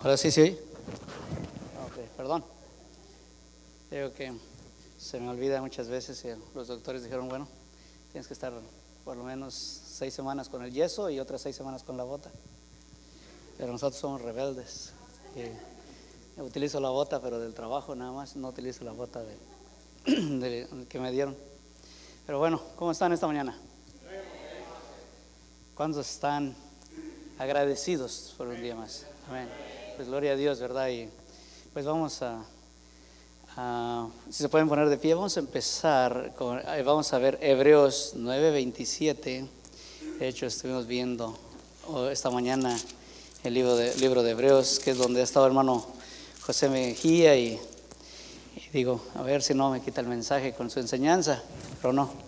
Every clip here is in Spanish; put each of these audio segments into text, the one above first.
Ahora sí, sí. Ok, perdón. Digo que se me olvida muchas veces los doctores dijeron, bueno, tienes que estar por lo menos seis semanas con el yeso y otras seis semanas con la bota. Pero nosotros somos rebeldes. Utilizo la bota, pero del trabajo nada más, no utilizo la bota que me dieron. Pero bueno, ¿cómo están esta mañana? ¿Cuántos están agradecidos por un día más? Amén. Pues gloria a Dios, ¿verdad? Y pues vamos a, si se pueden poner de pie, vamos a empezar, con, vamos a ver Hebreos 9:27. De hecho, estuvimos viendo esta mañana el libro de, libro de Hebreos, que es donde el hermano José Mejía y digo, a ver si no me quita el mensaje con su enseñanza, pero no.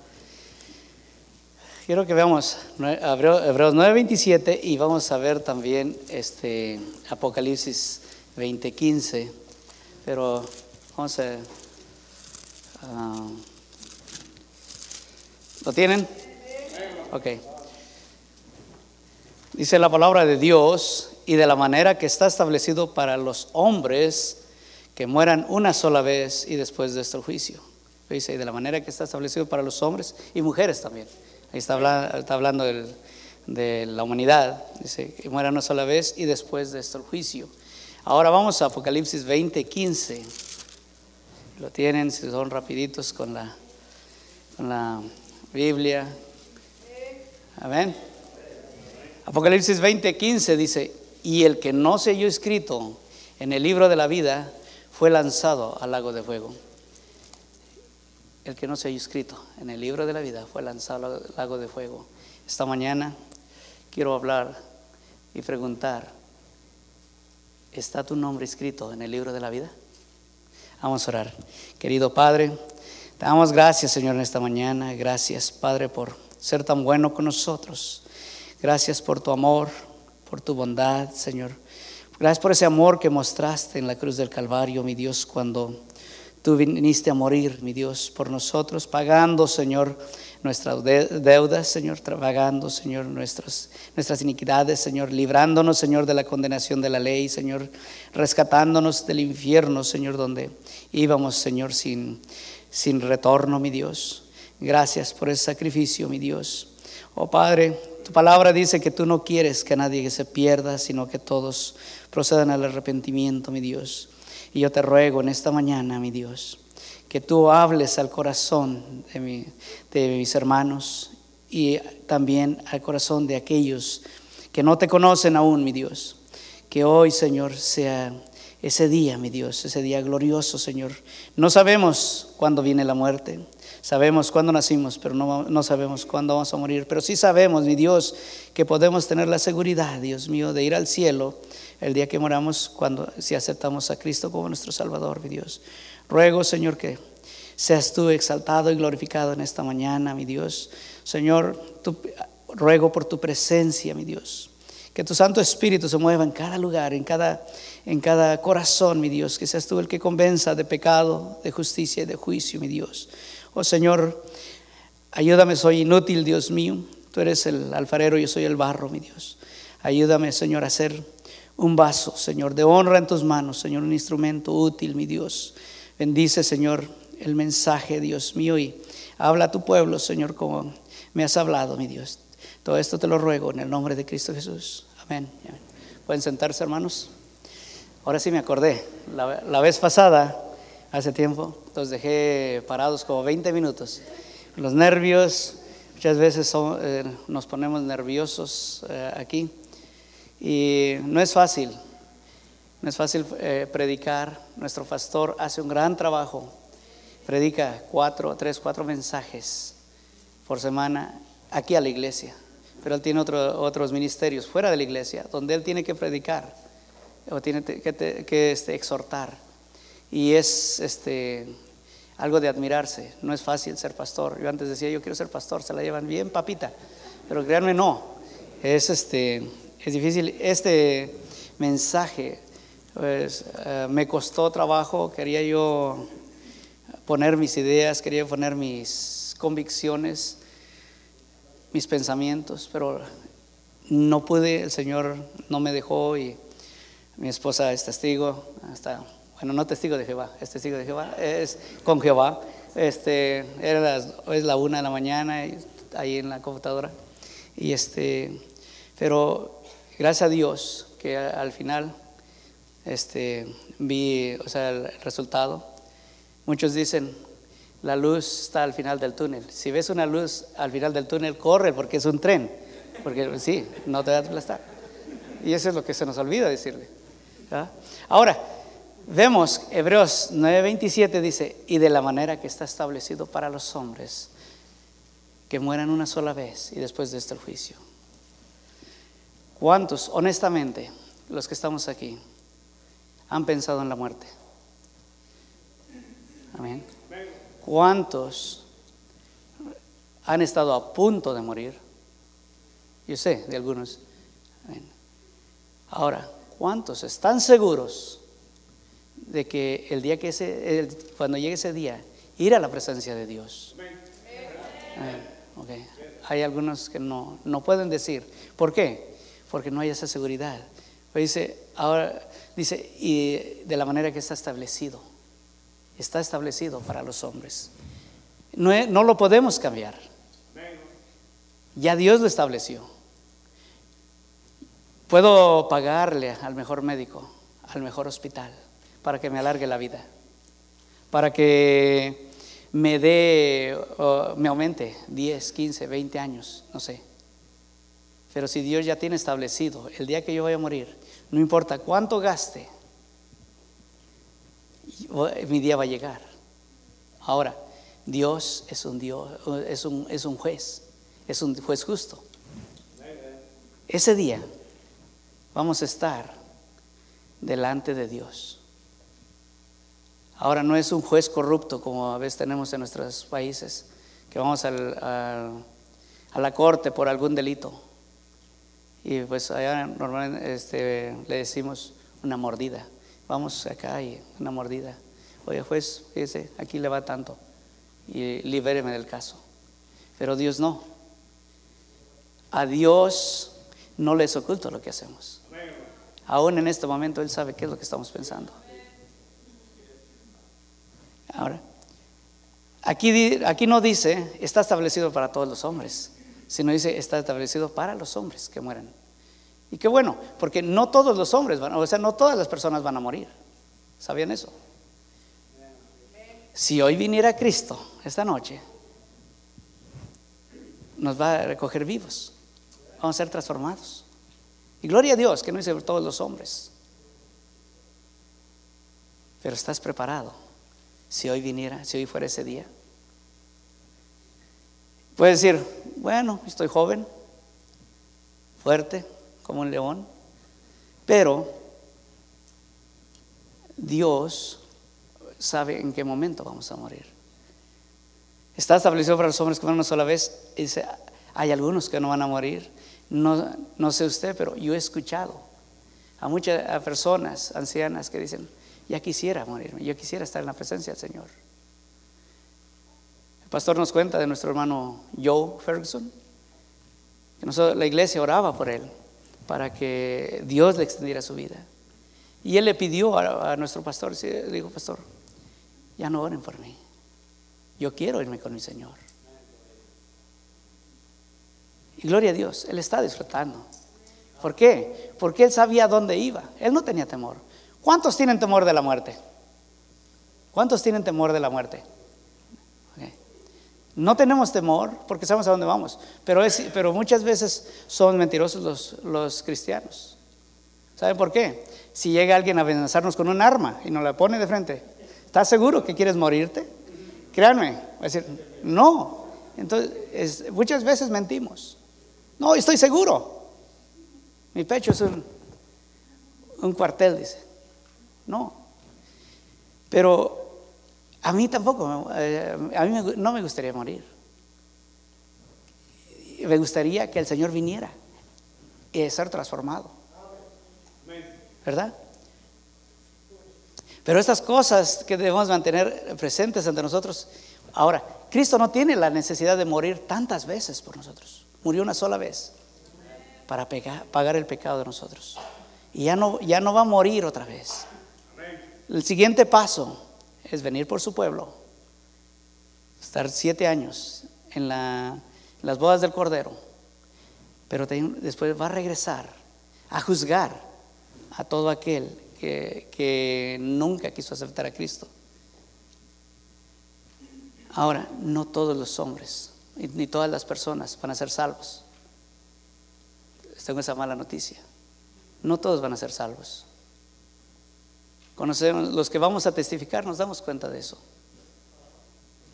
Quiero que veamos Hebreos 9:27 y vamos a ver también este Apocalipsis 20:15. Pero vamos a. Ah, ¿Lo tienen? Ok. Dice la palabra de Dios y de la manera que está establecido para los hombres que mueran una sola vez y después de este juicio. Dice, y de la manera que está establecido para los hombres y mujeres también Ahí está hablando, de la humanidad. Dice que muera una sola vez y después de esto el juicio. Ahora vamos a Apocalipsis 20, 15. Lo tienen, si son rapiditos con la, con la Biblia. Amén. Apocalipsis 20, 15 dice, y el que no se halló escrito en el libro de la vida fue lanzado al lago de fuego el que no se haya escrito en el libro de la vida fue lanzado al lago de fuego. Esta mañana quiero hablar y preguntar, ¿está tu nombre escrito en el libro de la vida? Vamos a orar. Querido Padre, te damos gracias, Señor, en esta mañana. Gracias, Padre, por ser tan bueno con nosotros. Gracias por tu amor, por tu bondad, Señor. Gracias por ese amor que mostraste en la cruz del Calvario, mi Dios, cuando Tú viniste a morir, mi Dios, por nosotros, pagando, Señor, nuestras deudas, Señor, pagando, Señor, nuestras, nuestras iniquidades, Señor, librándonos, Señor, de la condenación de la ley, Señor, rescatándonos del infierno, Señor, donde íbamos, Señor, sin, sin retorno, mi Dios. Gracias por ese sacrificio, mi Dios. Oh Padre, tu palabra dice que tú no quieres que nadie se pierda, sino que todos procedan al arrepentimiento, mi Dios. Y yo te ruego en esta mañana, mi Dios, que tú hables al corazón de, mis hermanos y también al corazón de aquellos que no te conocen aún, mi Dios. Que hoy, Señor, sea ese día, mi Dios, ese día glorioso, Señor. No sabemos cuándo viene la muerte. Sabemos cuándo nacimos, pero no, no, sabemos cuándo vamos a morir. Pero sí sabemos, mi Dios, que podemos tener la seguridad, Dios mío, de ir al cielo el día que moramos, cuando si aceptamos a Cristo como nuestro Salvador, mi Dios. Ruego, Señor, que seas tú exaltado y glorificado en esta mañana, mi Dios. Señor, ruego por tu presencia, mi Dios. Que tu Santo Espíritu se mueva en cada lugar, en cada, en cada corazón, mi Dios. Que seas tú el que convenza de pecado, de justicia y de juicio, mi Dios. Oh Señor, ayúdame, soy inútil, Dios mío. Tú eres el alfarero, yo soy el barro, mi Dios. Ayúdame, Señor, a ser un vaso, Señor, de honra en tus manos, Señor, un instrumento útil, mi Dios. Bendice, Señor, el mensaje, Dios mío, y habla a tu pueblo, Señor, como me has hablado, mi Dios. Todo esto te lo ruego en el nombre de Cristo Jesús. Amén. Pueden sentarse, hermanos. Ahora sí me acordé. La, vez pasada, hace tiempo, los dejé parados como 20 minutos. Los nervios, muchas veces eh, nos ponemos nerviosos eh, aquí. Y no es fácil, no es fácil eh, predicar. Nuestro pastor hace un gran trabajo. Predica cuatro, tres, cuatro mensajes por semana aquí a la iglesia. Pero él tiene otros ministerios fuera de la iglesia donde él tiene que predicar o tiene que, este, exhortar. Y es este, algo de admirarse. No es fácil ser pastor. Yo antes decía, yo quiero ser pastor, se la llevan bien papita. Pero créanme, no. Es este, es difícil. Este mensaje pues, eh, me costó trabajo, quería yo poner mis ideas, quería poner mis convicciones, mis pensamientos, pero no pude, el Señor no me dejó y Mi esposa es testigo, hasta, bueno, no testigo de Jehová, es testigo de Jehová, es con Jehová. Este, era es la una de la mañana ahí en la computadora. Y este, pero gracias a Dios que al final este, vi o sea, el resultado. Muchos dicen, la luz está al final del túnel. Si ves una luz al final del túnel, corre porque es un tren. Porque sí, no te va a aplastar. Y eso es lo que se nos olvida decirle. Ahora, vemos Hebreos 9:27 dice, y de la manera que está establecido para los hombres, que mueran una sola vez y después de este juicio. ¿Cuántos, honestamente, los que estamos aquí, han pensado en la muerte? Amén. ¿Cuántos han estado a punto de morir? Yo sé de algunos. Ahora, ¿cuántos están seguros de que el día que ese, cuando llegue ese día, ir a la presencia de Dios? Okay. Hay algunos que no, no pueden decir. ¿Por qué? Porque no hay esa seguridad. Pues dice, ahora, dice, y de la manera que está establecido. Está establecido para los hombres. No, no lo podemos cambiar. Ya Dios lo estableció. Puedo pagarle al mejor médico, al mejor hospital, para que me alargue la vida, para que me dé, me aumente 10, 15, 20 años, no sé. Pero si Dios ya tiene establecido el día que yo vaya a morir, no importa cuánto gaste, mi día va a llegar. Ahora, Dios es un Dios, es un, es un juez, es un juez justo. Ese día vamos a estar delante de Dios. Ahora no es un juez corrupto como a veces tenemos en nuestros países, que vamos a la corte por algún delito. Y pues allá normalmente le decimos una mordida. Vamos acá y una mordida. Oye, juez, fíjese, aquí le va tanto. Y libéreme del caso. Pero Dios no. A Dios no le es oculto lo que hacemos. Aún en este momento Él sabe qué es lo que estamos pensando. Ahora, aquí, aquí no dice está establecido para todos los hombres, sino dice está establecido para los hombres que mueren. Y qué bueno, porque no todos los hombres van, o sea, no todas las personas van a morir. ¿Sabían eso? Si hoy viniera Cristo esta noche, nos va a recoger vivos, vamos a ser transformados. Y gloria a Dios que no dice todos los hombres. Pero estás preparado si hoy viniera, si hoy fuera ese día. Puedes decir, bueno, estoy joven, fuerte, como un león, pero Dios sabe en qué momento vamos a morir. Está establecido para los hombres van una sola vez. Y dice, hay algunos que no van a morir no, no sé usted, pero yo he escuchado a muchas personas ancianas que dicen, ya quisiera morirme, yo quisiera estar en la presencia del Señor. Pastor nos cuenta de nuestro hermano Joe Ferguson, que la iglesia oraba por él para que Dios le extendiera su vida. Y él le pidió a, a nuestro pastor, le dijo, pastor, ya no oren por mí, yo quiero irme con mi Señor. Y gloria a Dios, él está disfrutando. ¿Por qué? Porque él sabía dónde iba. Él no tenía temor. ¿Cuántos tienen temor de la muerte? ¿Cuántos tienen temor de la muerte? No tenemos temor porque sabemos a dónde vamos, pero, pero muchas veces son mentirosos los, los cristianos. ¿Saben por qué? Si llega alguien a amenazarnos con un arma y nos la pone de frente, ¿estás seguro que quieres morirte? Créanme, va a decir, no. Entonces, muchas veces mentimos. No, estoy seguro. Mi pecho es un, un cuartel, dice. No. Pero a mí tampoco, eh, a mí no me gustaría morir. Me gustaría que el Señor viniera y ser transformado. ¿Verdad? Pero estas cosas que debemos mantener presentes ante nosotros. Ahora, Cristo no tiene la necesidad de morir tantas veces por nosotros. Murió una sola vez para pagar el pecado de nosotros. y ya no, ya no va a morir otra vez. El siguiente paso es venir por su pueblo, estar siete años en, las bodas del Cordero, pero después va a regresar a juzgar a todo aquel que, que nunca quiso aceptar a Cristo. Ahora, no todos los hombres ni todas las personas van a ser salvos. Tengo esa mala noticia. No todos van a ser salvos. Conocemos, los que vamos a testificar nos damos cuenta de eso.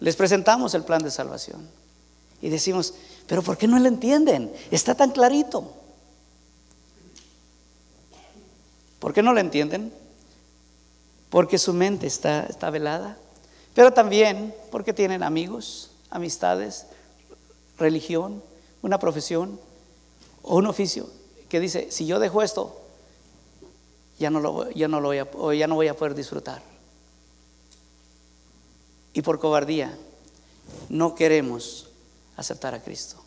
Les presentamos el plan de salvación y decimos, pero ¿por qué no lo entienden? Está tan clarito. ¿Por qué no lo entienden? Porque su mente está, está velada, pero también porque tienen amigos, amistades, religión, una profesión o un oficio que dice, si yo dejo esto, ya no lo, ya no lo voy a, ya no voy a poder disfrutar. Y por cobardía no queremos aceptar a Cristo.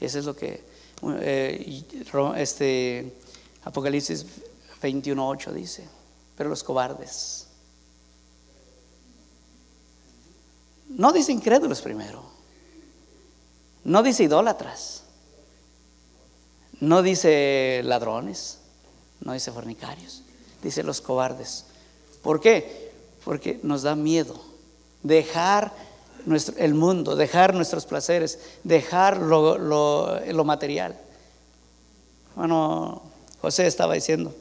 Eso es lo que eh, este, Apocalipsis 21.8 dice. Pero los cobardes. No dice incrédulos primero. No dice idólatras. No dice ladrones. No dice fornicarios. Dice los cobardes. ¿Por qué? Porque nos da miedo dejar nuestro, el mundo, dejar nuestros placeres, dejar lo, lo, material. Bueno, José estaba diciendo,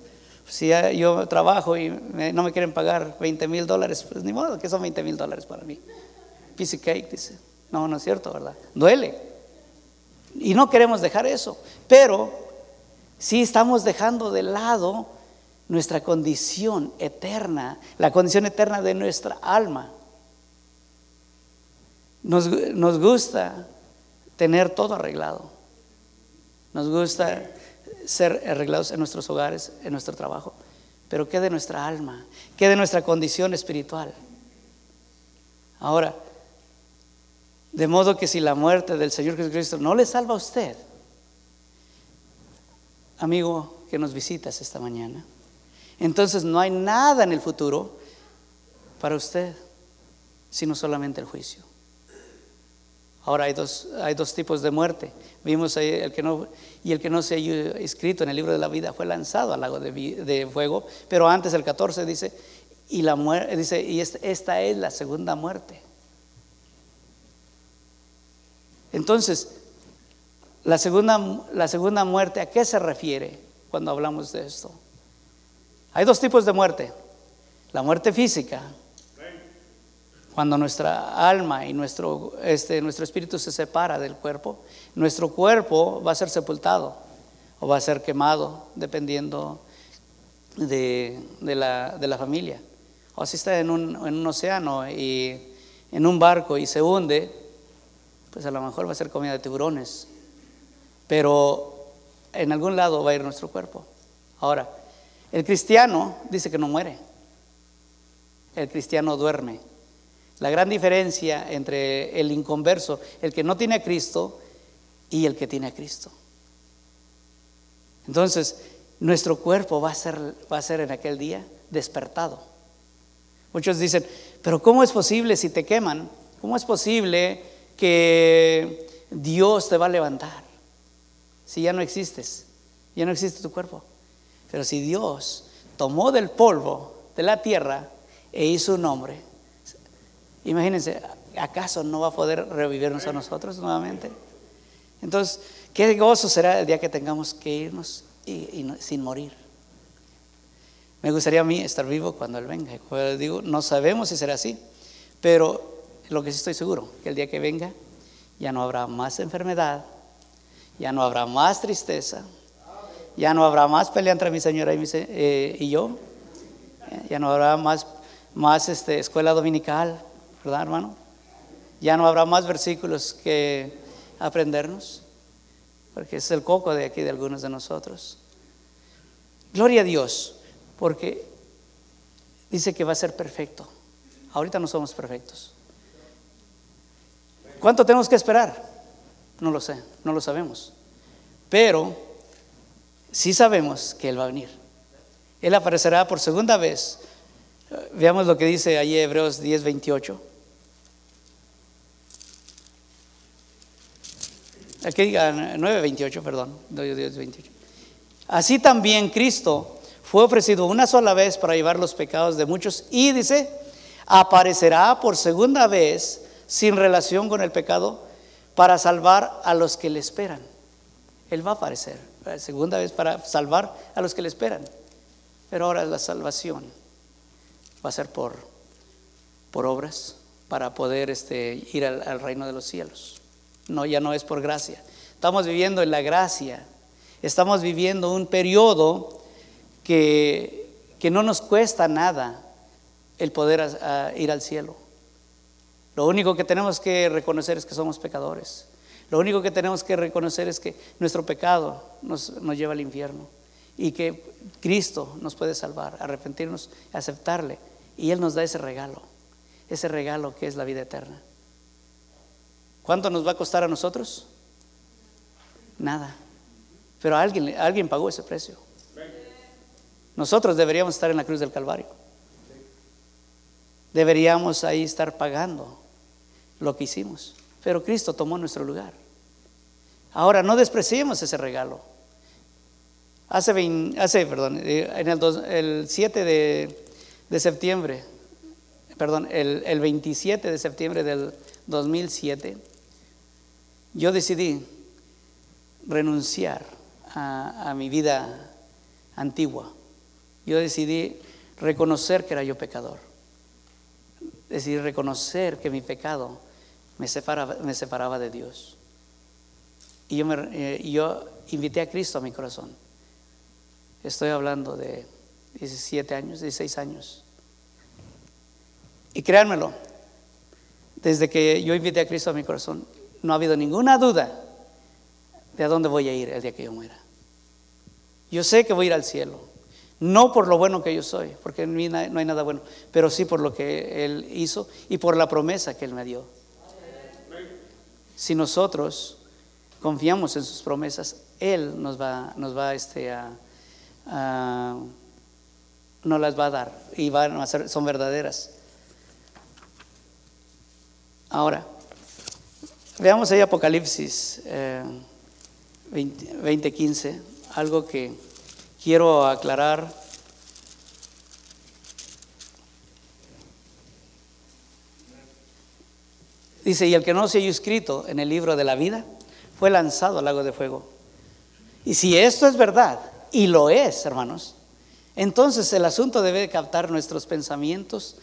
si yo trabajo y no me quieren pagar 20 mil dólares, pues ni modo, que son 20 mil dólares para mí. Piece cake, dice. No, no es cierto, ¿verdad? Duele. Y no queremos dejar eso. Pero sí estamos dejando de lado nuestra condición eterna, la condición eterna de nuestra alma. Nos, nos gusta tener todo arreglado. Nos gusta ser arreglados en nuestros hogares, en nuestro trabajo. Pero ¿qué de nuestra alma? ¿Qué de nuestra condición espiritual? Ahora, de modo que si la muerte del Señor Jesucristo no le salva a usted, amigo que nos visitas esta mañana, entonces no hay nada en el futuro para usted, sino solamente el juicio. Ahora hay dos, hay dos tipos de muerte. Vimos ahí el que no, y el que no se ha escrito en el libro de la vida fue lanzado al lago de, fuego. Pero antes el 14 dice, y, la dice, y esta es la segunda muerte. Entonces, la segunda, la segunda muerte, ¿a qué se refiere cuando hablamos de esto? Hay dos tipos de muerte. La muerte física, cuando nuestra alma y nuestro, este, nuestro espíritu se separa del cuerpo, nuestro cuerpo va a ser sepultado o va a ser quemado, dependiendo de, la, familia. O si está en un, en un, océano y en un barco y se hunde, pues a lo mejor va a ser comida de tiburones. Pero en algún lado va a ir nuestro cuerpo. Ahora, el cristiano dice que no muere. El cristiano duerme. La gran diferencia entre el inconverso, el que no tiene a Cristo, y el que tiene a Cristo. Entonces, nuestro cuerpo va a ser, va a ser en aquel día despertado. Muchos dicen, pero ¿cómo es posible si te queman? ¿Cómo es posible que Dios te va a levantar si ya no existes? Ya no existe tu cuerpo. Pero si Dios tomó del polvo de la tierra e hizo un hombre, Imagínense, ¿acaso no va a poder revivirnos a nosotros nuevamente? Entonces, qué gozo será el día que tengamos que irnos sin morir. Me gustaría a mí estar vivo cuando Él venga. Digo, no sabemos si será así, pero lo que sí estoy seguro, que el día que venga ya no habrá más enfermedad, ya no habrá más tristeza, ya no habrá más pelea entre mi señora y, eh, yo, ya no habrá más, más este, escuela dominical, ¿verdad, hermano? Ya no habrá más versículos que aprendernos, porque es el coco de aquí de algunos de nosotros. Gloria a Dios, porque dice que va a ser perfecto. Ahorita no somos perfectos. ¿Cuánto tenemos que esperar? No lo sé, no lo sabemos. Pero sí sabemos que Él va a venir. Él aparecerá por segunda vez. Veamos lo que dice ahí Hebreos 10, 28. Aquí diga 9, 28, perdón. 10, 28. Así también Cristo fue ofrecido una sola vez para llevar los pecados de muchos y dice, aparecerá por segunda vez sin relación con el pecado para salvar a los que le esperan. Él va a aparecer, segunda vez para salvar a los que le esperan. Pero ahora la salvación va a ser por, por obras para poder este, ir al, al reino de los cielos. No, ya no es por gracia. Estamos viviendo en la gracia. Estamos viviendo un periodo que, que no nos cuesta nada el poder ir al cielo. Lo único que tenemos que reconocer es que somos pecadores. Lo único que tenemos que reconocer es que nuestro pecado nos, lleva al infierno y que Cristo nos puede salvar, arrepentirnos, aceptarle. Y Él nos da ese regalo, ese regalo que es la vida eterna. ¿Cuánto nos va a costar a nosotros? Nada. Pero alguien, alguien pagó ese precio. Nosotros deberíamos estar en la cruz del Calvario. Deberíamos ahí estar pagando lo que hicimos. Pero Cristo tomó nuestro lugar. Ahora, no despreciemos ese regalo. Hace, hace perdón, eh, en el, 7 de, septiembre, perdón, el, el 27 de septiembre del 2007, yo decidí renunciar a, mi vida antigua. Yo decidí reconocer que era yo pecador. Decidí reconocer que mi pecado me separaba, de Dios. Y yo, me, eh, yo invité a Cristo a mi corazón. Estoy hablando de 17 años, 16 años. Y créanmelo, desde que yo invité a Cristo a mi corazón, no ha habido ninguna duda de a dónde voy a ir el día que yo muera. Yo sé que voy a ir al cielo, no por lo bueno que yo soy, porque en mí no hay nada bueno, pero sí por lo que Él hizo y por la promesa que Él me dio. Si nosotros confiamos en sus promesas, Él nos va, nos va este, a, no las va a dar y van a ser, son verdaderas. Ahora, veamos ahí Apocalipsis 20:15, eh, algo que quiero aclarar. Dice, y el que no se haya escrito en el libro de la vida fue lanzado al lago de fuego. Y si esto es verdad, y lo es, hermanos, entonces el asunto debe captar nuestros pensamientos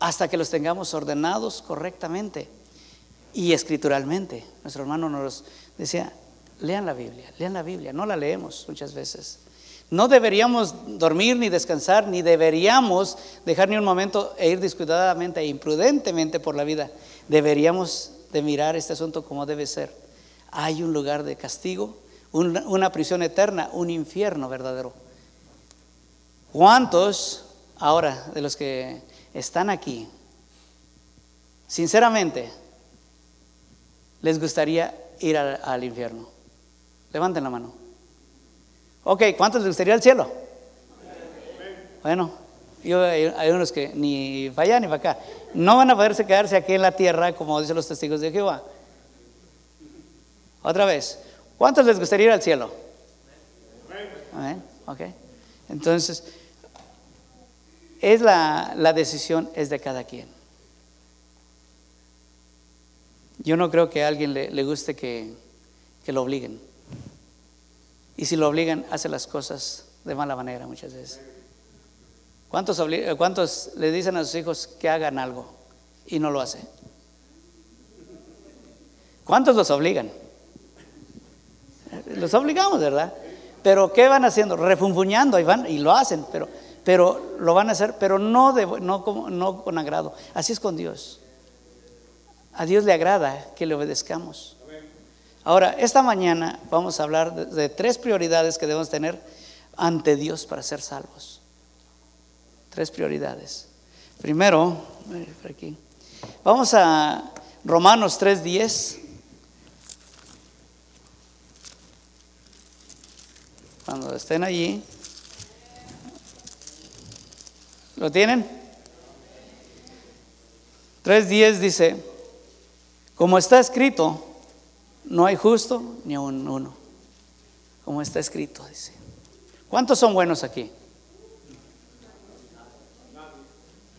hasta que los tengamos ordenados correctamente y escrituralmente. Nuestro hermano nos decía, lean la Biblia, lean la Biblia, no la leemos muchas veces. No deberíamos dormir ni descansar, ni deberíamos dejar ni un momento e ir descuidadamente e imprudentemente por la vida. Deberíamos de mirar este asunto como debe ser. Hay un lugar de castigo, una prisión eterna, un infierno verdadero. ¿Cuántos ahora de los que están aquí, sinceramente, les gustaría ir al, infierno? Levanten la mano. Ok, ¿cuántos les gustaría el cielo? Bueno, hay unos que ni para allá ni para acá. No van a poderse quedarse aquí en la tierra, como dicen los testigos de Jehová. Otra vez, ¿cuántos les gustaría ir al cielo? Amén. Ok. Entonces, es la, la decisión es de cada quien. Yo no creo que a alguien le, guste que, lo obliguen. Y si lo obligan, hace las cosas de mala manera muchas veces. ¿Cuántos, ¿Cuántos le dicen a sus hijos que hagan algo y no lo hacen? ¿Cuántos los obligan? Los obligamos, ¿verdad? Pero ¿qué van haciendo? Refunfuñando y van y lo hacen, pero pero lo van a hacer, pero no, no, no con agrado. Así es con Dios. A Dios le agrada que le obedezcamos. Ahora, esta mañana vamos a hablar de, tres prioridades que debemos tener ante Dios para ser salvos. Tres prioridades. Primero, aquí. Vamos a Romanos 3:10. Cuando estén allí. ¿Lo tienen? 3.10 dice, como está escrito, no hay justo ni un uno. Como está escrito, dice. ¿Cuántos son buenos aquí?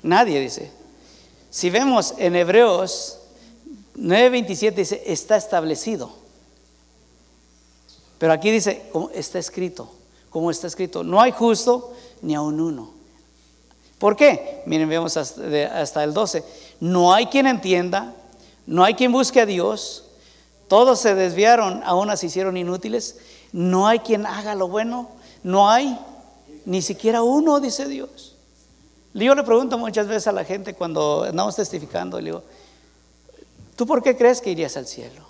Nadie dice. Si vemos en Hebreos 9:27 dice, está establecido. Pero aquí dice, como está escrito, como está escrito, no hay justo ni aun uno. ¿Por qué? Miren, vemos hasta, el 12. No hay quien entienda, no hay quien busque a Dios, todos se desviaron, aún se hicieron inútiles, no hay quien haga lo bueno, no hay ni siquiera uno, dice Dios. Yo le pregunto muchas veces a la gente cuando andamos testificando, le digo, ¿tú por qué crees que irías al cielo?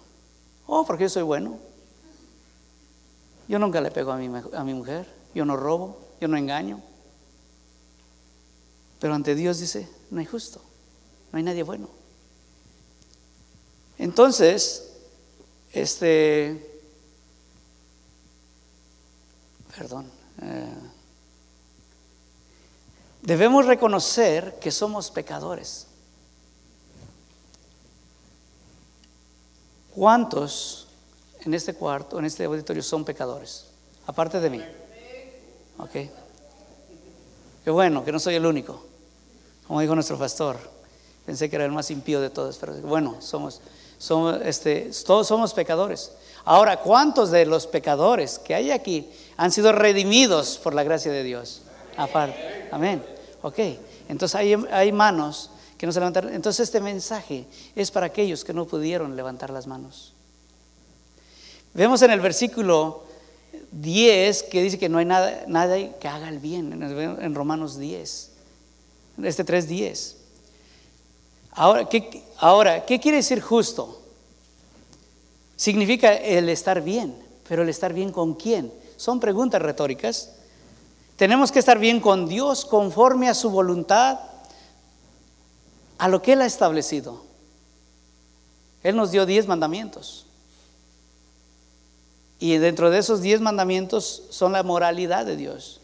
Oh, porque yo soy bueno. Yo nunca le pego a mi, a mi mujer, yo no robo, yo no engaño. Pero ante Dios dice, no hay justo, no hay nadie bueno. Entonces, este, perdón, eh, debemos reconocer que somos pecadores. ¿Cuántos en este cuarto, en este auditorio, son pecadores? Aparte de mí. Ok. Qué bueno, que no soy el único. Como dijo nuestro pastor, pensé que era el más impío de todos, pero bueno, somos, este, todos somos pecadores. Ahora, ¿cuántos de los pecadores que hay aquí han sido redimidos por la gracia de Dios? Aparte. Amén. Ok. Entonces hay, hay manos que no se levantaron. Entonces este mensaje es para aquellos que no pudieron levantar las manos. Vemos en el versículo 10 que dice que no hay nada, nada que haga el bien, en Romanos 10, este 3.10. Ahora ¿qué, ahora, ¿qué quiere decir justo? Significa el estar bien, pero el estar bien con quién? Son preguntas retóricas. Tenemos que estar bien con Dios conforme a su voluntad, a lo que Él ha establecido. Él nos dio diez mandamientos. Y dentro de esos diez mandamientos son la moralidad de Dios.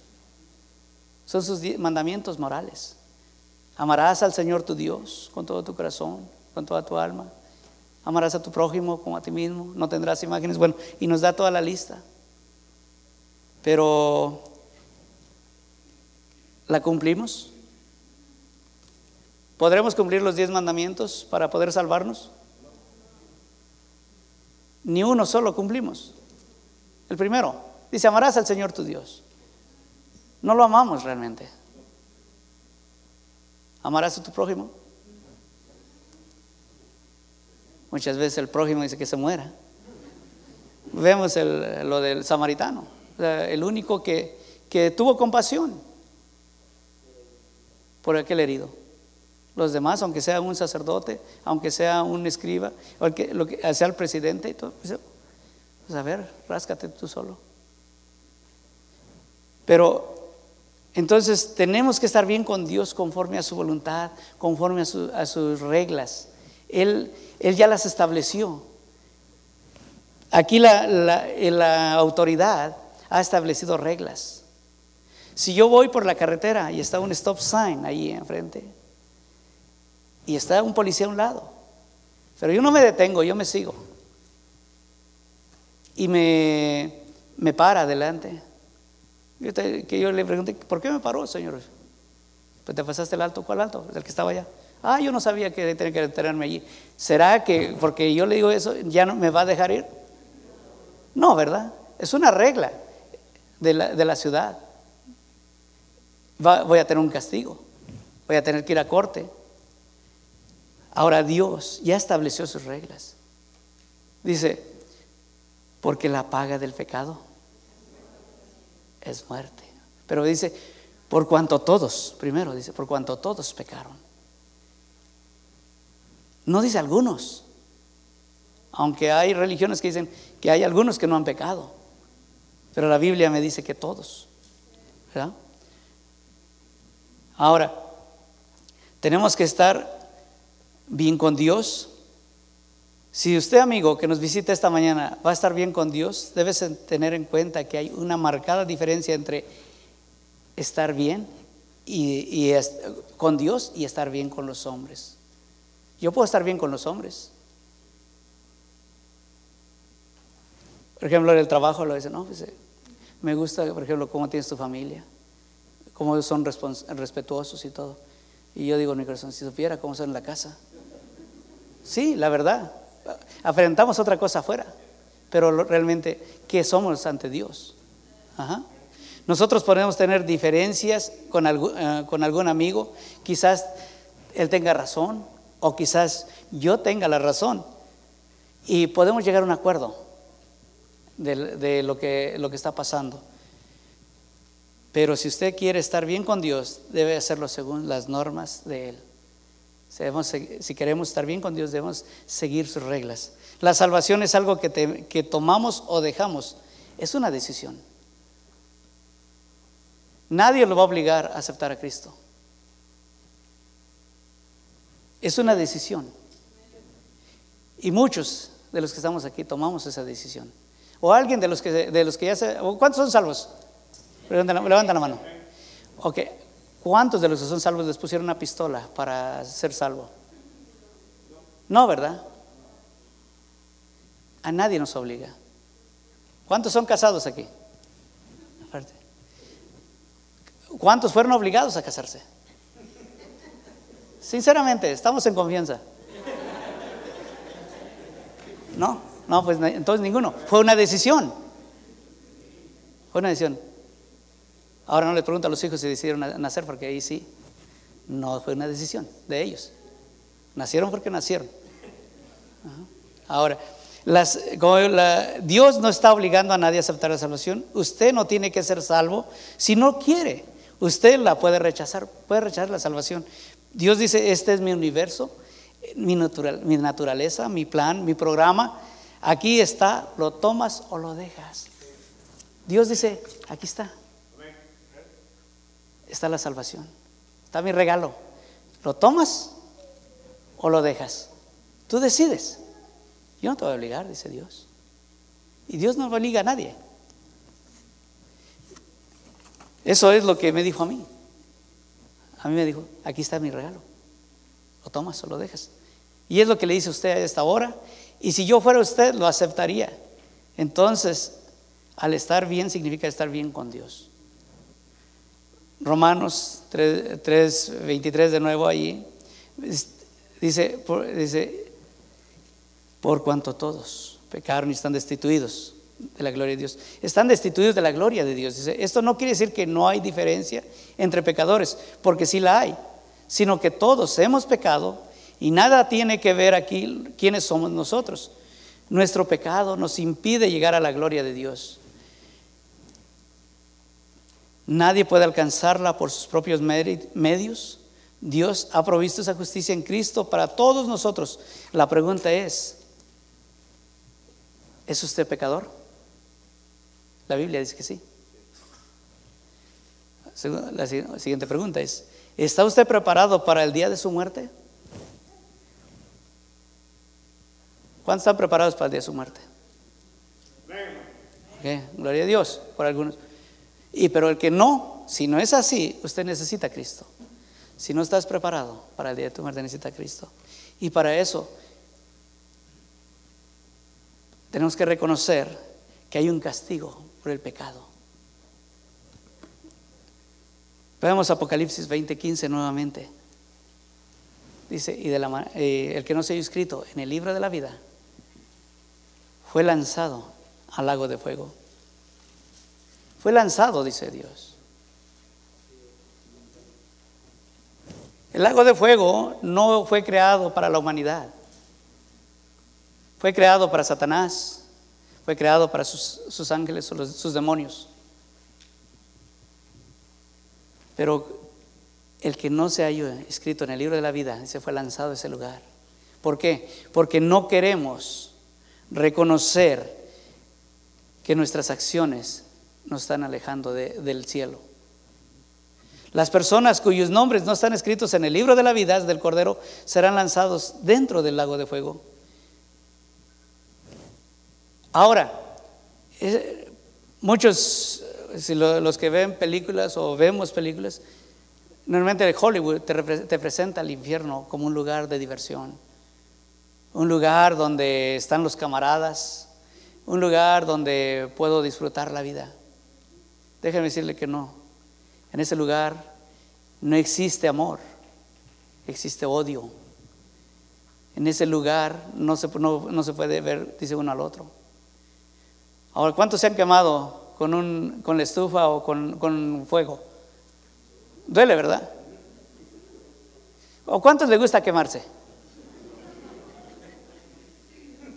Son sus mandamientos morales. Amarás al Señor tu Dios con todo tu corazón, con toda tu alma. Amarás a tu prójimo como a ti mismo. No tendrás imágenes. Bueno, y nos da toda la lista. Pero, ¿la cumplimos? ¿Podremos cumplir los diez mandamientos para poder salvarnos? Ni uno solo cumplimos. El primero, dice, amarás al Señor tu Dios. No lo amamos realmente. ¿Amarás a tu prójimo? Muchas veces el prójimo dice que se muera. Vemos lo del samaritano, el único que, que tuvo compasión por aquel herido. Los demás, aunque sea un sacerdote, aunque sea un escriba, lo que sea el presidente y todo, pues, pues, a ver, ráscate tú solo. Pero entonces tenemos que estar bien con Dios conforme a su voluntad, conforme a, sus reglas. Él, él, ya las estableció. Aquí la, la autoridad ha establecido reglas. Si yo voy por la carretera y está un stop sign ahí enfrente y está un policía a un lado, pero yo no me detengo, yo me sigo y me, me para adelante. que yo le pregunté, ¿por qué me paró, señor? Pues te pasaste el alto, ¿cuál alto? El que estaba allá. Ah, yo no sabía que tenía que detenerme allí. ¿Será que porque yo le digo eso ya no me va a dejar ir? No, ¿verdad? Es una regla de la, de la ciudad. Voy a tener un castigo. Voy a tener que ir a corte. Ahora Dios ya estableció sus reglas. Dice, porque la paga del pecado es muerte. Pero dice, por cuanto todos, primero dice, por cuanto todos pecaron. No dice algunos, aunque hay religiones que dicen que hay algunos que no han pecado, pero la Biblia me dice que todos. ¿verdad? Ahora, tenemos que estar bien con Dios, si usted, amigo, que nos visita esta mañana, va a estar bien con Dios, debes tener en cuenta que hay una marcada diferencia entre estar bien con Dios y estar bien con los hombres. Yo puedo estar bien con los hombres. Por ejemplo, en el trabajo lo dicen, no, pues, me gusta, por ejemplo, cómo tienes tu familia, cómo son respetuosos y todo. Y yo digo mi corazón, si supiera cómo son en la casa. Sí, la verdad. Afrentamos otra cosa afuera, pero realmente, ¿qué somos ante Dios? Ajá. Nosotros podemos tener diferencias con, algu- eh, con algún amigo, quizás él tenga razón o quizás yo tenga la razón y podemos llegar a un acuerdo de, de lo, que, lo que está pasando. Pero si usted quiere estar bien con Dios, debe hacerlo según las normas de Él. Si, queremos estar bien con Dios, debemos seguir sus reglas. La salvación es algo que, que tomamos o dejamos. Es una decisión. Nadie lo va a obligar a aceptar a Cristo. Es una decisión. Y muchos de los que estamos aquí tomamos esa decisión. O alguien de los que, de los que ya se... ¿Cuántos son salvos? Levanta la, levanta la mano. Ok. ¿Cuántos de los que son salvos les pusieron una pistola para ser salvo? No, ¿verdad? A nadie nos obliga. ¿Cuántos son casados aquí? Aparte. ¿Cuántos fueron obligados a casarse? Sinceramente, estamos en confianza. No, no, pues entonces ninguno. Fue una decisión. Fue una decisión. Ahora no le pregunto a los hijos si decidieron na- nacer, porque ahí sí. No fue una decisión de ellos. Nacieron porque nacieron. Ahora, Dios no está obligando a nadie a aceptar la salvación. Usted no tiene que ser salvo si no quiere. Usted la puede rechazar, puede rechazar la salvación. Dios dice, este es mi universo, mi, natural, mi naturaleza, mi plan, mi programa. Aquí está, lo tomas o lo dejas. Dios dice, aquí está. Está la salvación. Está mi regalo. ¿Lo tomas o lo dejas? Tú decides. Yo no te voy a obligar, dice Dios. Y Dios no obliga a nadie. Eso es lo que me dijo a mí. A mí me dijo, aquí está mi regalo. Lo tomas o lo dejas. Y es lo que le dice usted a esta hora. Y si yo fuera usted, lo aceptaría. Entonces, al estar bien significa estar bien con Dios. Romanos 3, 3, 23 de nuevo ahí. Dice, por, dice, por cuanto todos pecaron y están destituidos de la gloria de Dios. Están destituidos de la gloria de Dios. Dice, esto no quiere decir que no hay diferencia entre pecadores, porque sí la hay, sino que todos hemos pecado y nada tiene que ver aquí quiénes somos nosotros. Nuestro pecado nos impide llegar a la gloria de Dios. Nadie puede alcanzarla por sus propios medios. Dios ha provisto esa justicia en Cristo para todos nosotros. La pregunta es, ¿es usted pecador? La Biblia dice que sí. La siguiente pregunta es, ¿está usted preparado para el día de su muerte? ¿Cuántos están preparados para el día de su muerte? Okay, gloria a Dios por algunos. Y pero el que no, si no es así, usted necesita Cristo. Si no estás preparado para el día de tu muerte, necesita Cristo. Y para eso tenemos que reconocer que hay un castigo por el pecado. Veamos Apocalipsis 20:15 nuevamente. Dice, y de la, eh, el que no se haya inscrito en el libro de la vida fue lanzado al lago de fuego. Fue lanzado, dice Dios. El lago de fuego no fue creado para la humanidad. Fue creado para Satanás. Fue creado para sus, ángeles o sus demonios. Pero el que no se haya escrito en el libro de la vida se fue lanzado a ese lugar. ¿Por qué? Porque no queremos reconocer que nuestras acciones nos están alejando de, del cielo. Las personas cuyos nombres no están escritos en el libro de la vida del Cordero serán lanzados dentro del lago de fuego. Ahora, muchos, los que ven películas o vemos películas, Normalmente Hollywood te, presenta el infierno como un lugar de diversión, un lugar donde están los camaradas, un lugar donde puedo disfrutar la vida. Déjeme decirle que no. En ese lugar no existe amor, existe odio. En ese lugar no se, no- no se puede ver, dice uno al otro. Ahora, ¿cuántos se han quemado con, un, con la estufa o con, con fuego? Duele, ¿verdad? ¿O cuántos les gusta quemarse?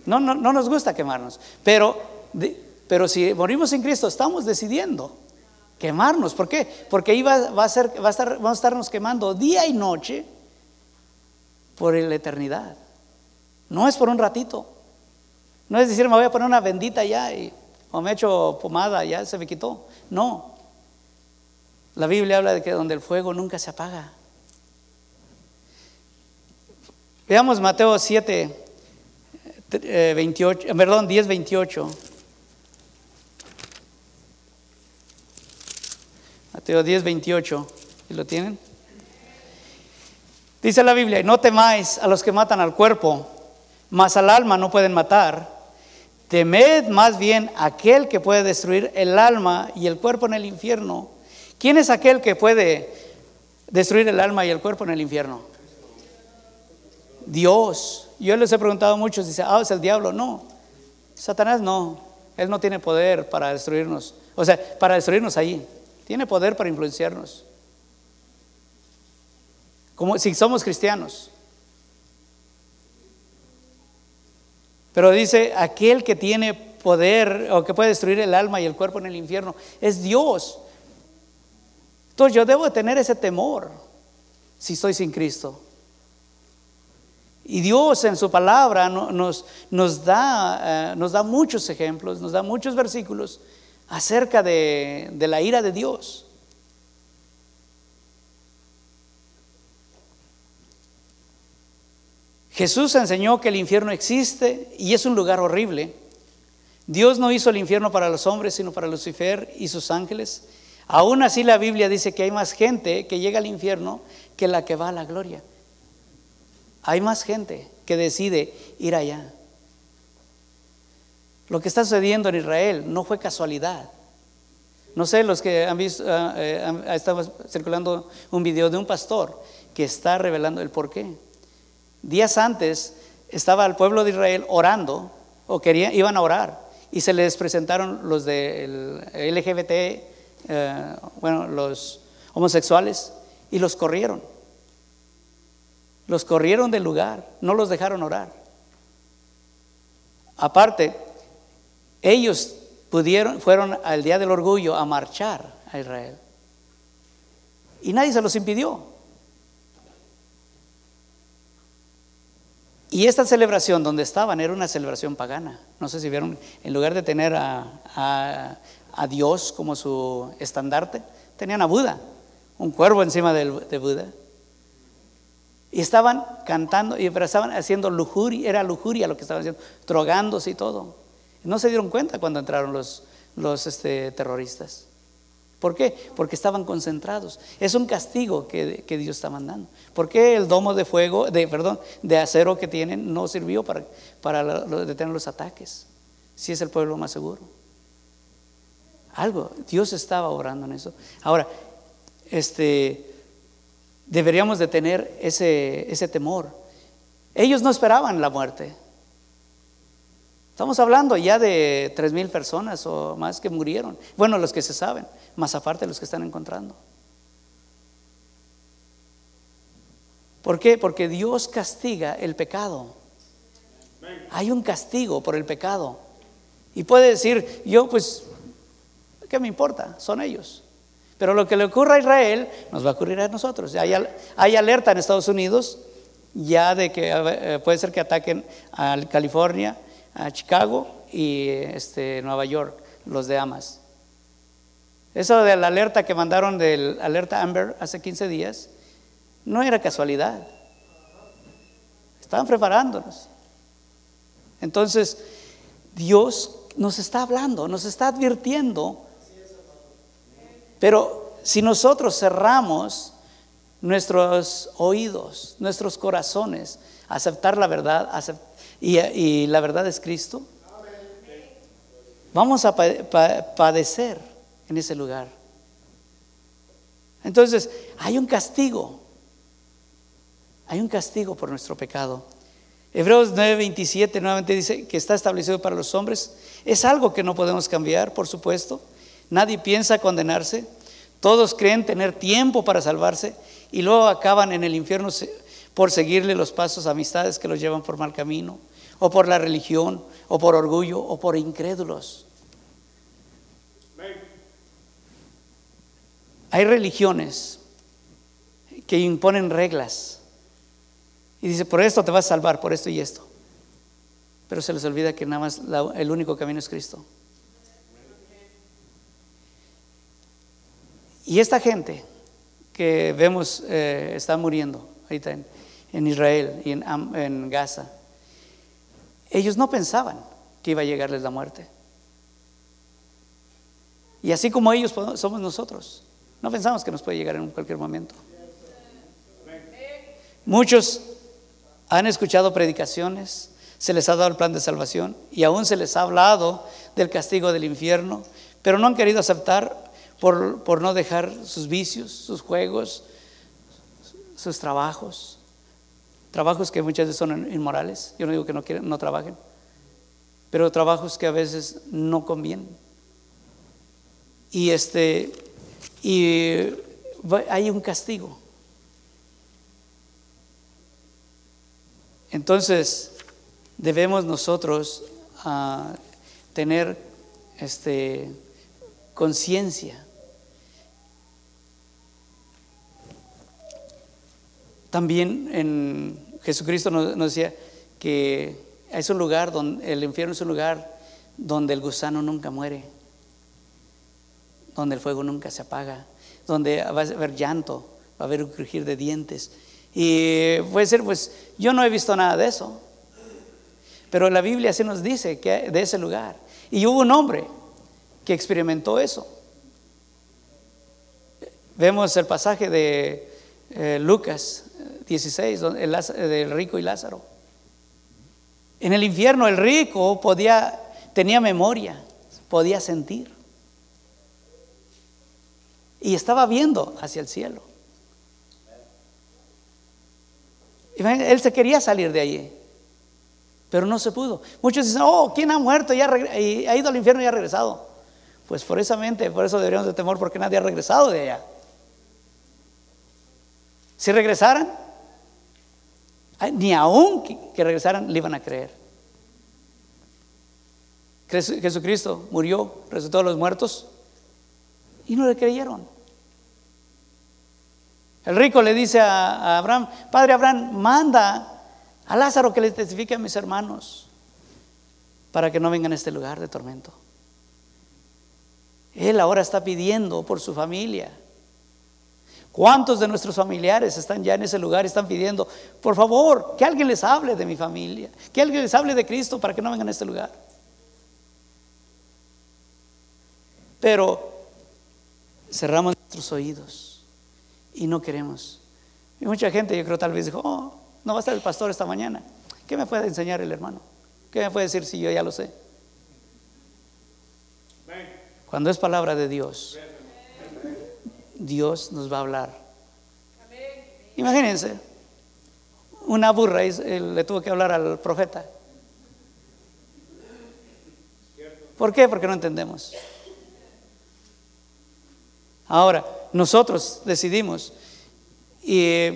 No, no, no nos gusta quemarnos. Pero, pero si morimos en Cristo, estamos decidiendo quemarnos. ¿Por qué? Porque ahí va, a estar, vamos a estarnos quemando día y noche por la eternidad. No es por un ratito. No es decir, me voy a poner una bendita ya y, o me echo pomada, ya se me quitó. No. La Biblia habla de que donde el fuego nunca se apaga. Veamos Mateo 7, eh, 28, eh, perdón, 10, 28. Mateo 10, 28. ¿Y lo tienen? Dice la Biblia, no temáis a los que matan al cuerpo, mas al alma no pueden matar. Temed más bien aquel que puede destruir el alma y el cuerpo en el infierno. ¿Quién es aquel que puede destruir el alma y el cuerpo en el infierno? Dios. Yo les he preguntado a muchos, dice, ah, es el diablo. No, Satanás no. Él no tiene poder para destruirnos. O sea, para destruirnos allí. Tiene poder para influenciarnos. Como si somos cristianos. Pero dice, aquel que tiene poder o que puede destruir el alma y el cuerpo en el infierno es Dios. Entonces yo debo de tener ese temor si estoy sin Cristo. Y Dios en su palabra no- nos, nos, da, eh, nos da muchos ejemplos, nos da muchos versículos acerca de, la ira de Dios. Jesús enseñó que el infierno existe y es un lugar horrible. Dios no hizo el infierno para los hombres, sino para Lucifer y sus ángeles. Aún así la Biblia dice que hay más gente que llega al infierno que la que va a la gloria. Hay más gente que decide ir allá. Lo que está sucediendo en Israel no fue casualidad. No sé, los que han visto, ah, eh, ha estado circulando un video de un pastor que está revelando el por qué. Días antes estaba el pueblo de Israel orando o querían, iban a orar y se les presentaron los del LGBT, eh, bueno, los homosexuales y los corrieron. Los corrieron del lugar, no los dejaron orar. Aparte, ellos pudieron, fueron al día del orgullo a marchar a Israel. Y nadie se los impidió. Y esta celebración donde estaban era una celebración pagana. No sé si vieron, en lugar de tener a, a- Dios como su estandarte, tenían a Buda, un cuervo encima de Buda. Y estaban cantando, y estaban haciendo lujuria, era lujuria lo que estaban haciendo, drogándose y todo. No se dieron cuenta cuando entraron los, los este, terroristas. ¿Por qué? Porque estaban concentrados. Es un castigo que, que Dios está mandando. ¿Por qué el domo de fuego, de, perdón, de acero que tienen no sirvió para, para detener los ataques? Si es el pueblo más seguro. Algo, Dios estaba obrando en eso. Ahora, este, deberíamos de tener ese, ese temor. Ellos no esperaban la muerte. Estamos hablando ya de tres mil personas o más que murieron. Bueno, los que se saben, más aparte los que están encontrando. ¿Por qué? Porque Dios castiga el pecado. Hay un castigo por el pecado. Y puede decir, yo pues, ¿qué me importa? Son ellos. Pero lo que le ocurra a Israel nos va a ocurrir a nosotros. Hay, hay alerta en Estados Unidos ya de que eh, puede ser que ataquen a California, a Chicago y este, Nueva York, los de Amas. Eso de la alerta que mandaron del alerta Amber hace 15 días no era casualidad. Estaban preparándonos. Entonces, Dios nos está hablando, nos está advirtiendo. Pero si nosotros cerramos nuestros oídos, nuestros corazones, aceptar la verdad y, la verdad es Cristo, vamos a padecer en ese lugar. Entonces, hay un castigo, hay un castigo por nuestro pecado. Hebreos 9:27 nuevamente dice que está establecido para los hombres. Es algo que no podemos cambiar, por supuesto. Nadie piensa condenarse. Todos creen tener tiempo para salvarse y luego acaban en el infierno por seguirle los pasos, amistades que los llevan por mal camino, o por la religión, o por orgullo, o por incrédulos. Hay religiones que imponen reglas y dice, por esto te vas a salvar, por esto y esto. Pero se les olvida que nada más el único camino es Cristo. Y esta gente que vemos eh, está muriendo ahorita en, en Israel y en, Gaza, ellos no pensaban que iba a llegarles la muerte. Y así como ellos somos nosotros, no pensamos que nos puede llegar en cualquier momento. Muchos han escuchado predicaciones, se les ha dado el plan de salvación y aún se les ha hablado del castigo del infierno, pero no han querido aceptar por, no dejar sus vicios, sus juegos, sus trabajos, trabajos que muchas veces son inmorales. Yo no digo que no, quieren, no trabajen, pero trabajos que a veces no convienen. Y este, y hay un castigo. Entonces, debemos nosotros ah, tener este, conciencia También en Jesucristo nos, decía que es un lugar donde el infierno es un lugar donde el gusano nunca muere, donde el fuego nunca se apaga, donde va a haber llanto, va a haber un crujir de dientes. Y puede ser, pues yo no he visto nada de eso, pero la Biblia sí nos dice que de ese lugar. Y hubo un hombre que experimentó eso. Vemos el pasaje de eh, Lucas 16, el, del rico y Lázaro. En el infierno el rico podía, tenía memoria, podía sentir. Y estaba viendo hacia el cielo. Él se quería salir de allí, pero no se pudo. Muchos dicen, oh, ¿quién ha muerto y ha ido al infierno y ha regresado? Pues por esa mente, por eso deberíamos de temor, porque nadie ha regresado de allá. Si regresaran, ni aún que regresaran le iban a creer. Jesucristo murió, resucitó a los muertos y no le creyeron. El rico le dice a, Abraham, Padre Abraham, manda a Lázaro que le testifique a mis hermanos para que no vengan a este lugar de tormento. Él ahora está pidiendo por su familia. ¿Cuántos de nuestros familiares están ya en ese lugar y están pidiendo, por favor, que alguien les hable de mi familia, que alguien les hable de Cristo para que no vengan a este lugar? Pero cerramos nuestros oídos y no queremos. Y mucha gente, yo creo, tal vez dijo, oh, no va a estar el pastor esta mañana. ¿Qué me puede enseñar el hermano? ¿Qué me puede decir si yo ya lo sé? Cuando es palabra de Dios, Dios nos va a hablar. Imagínense, una burra le tuvo que hablar al profeta. ¿Por qué? Porque no entendemos. Ahora, nosotros decidimos y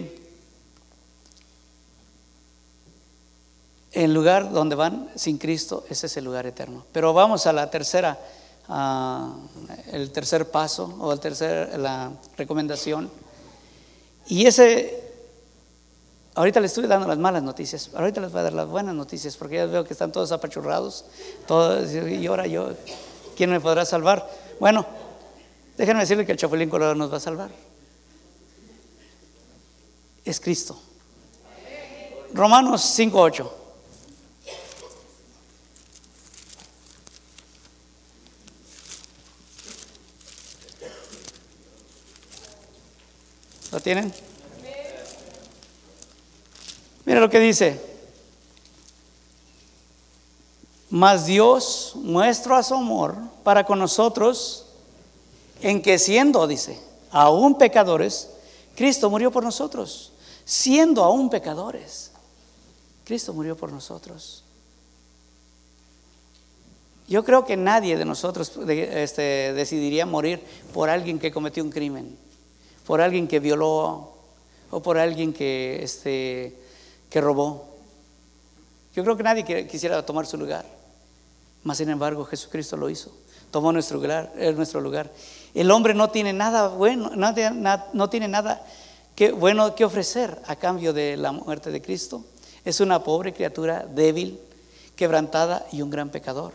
el lugar donde van sin Cristo, ese es el lugar eterno. Pero vamos a la tercera el tercer paso o el tercer, la recomendación. Y ese, ahorita les estoy dando las malas noticias, ahorita les voy a dar las buenas noticias porque ya veo que están todos apachurrados, todos, y ahora yo, ¿quién me podrá salvar? Bueno, déjenme decirle que el chapulín colorado nos va a salvar. Es Cristo. Romanos 5.8. ¿Lo tienen? Mira lo que dice. Mas Dios muestra su amor para con nosotros en que siendo, dice, aún pecadores, Cristo murió por nosotros. Siendo aún pecadores, Cristo murió por nosotros. Yo creo que nadie de nosotros este, decidiría morir por alguien que cometió un crimen, por alguien que violó o por alguien que, este, que robó. Yo creo que nadie quisiera tomar su lugar. Mas sin embargo Jesucristo lo hizo. Tomó nuestro lugar, eh, nuestro lugar. El hombre no tiene nada bueno, no tiene nada que, bueno que ofrecer a cambio de la muerte de Cristo. Es una pobre criatura débil, quebrantada y un gran pecador.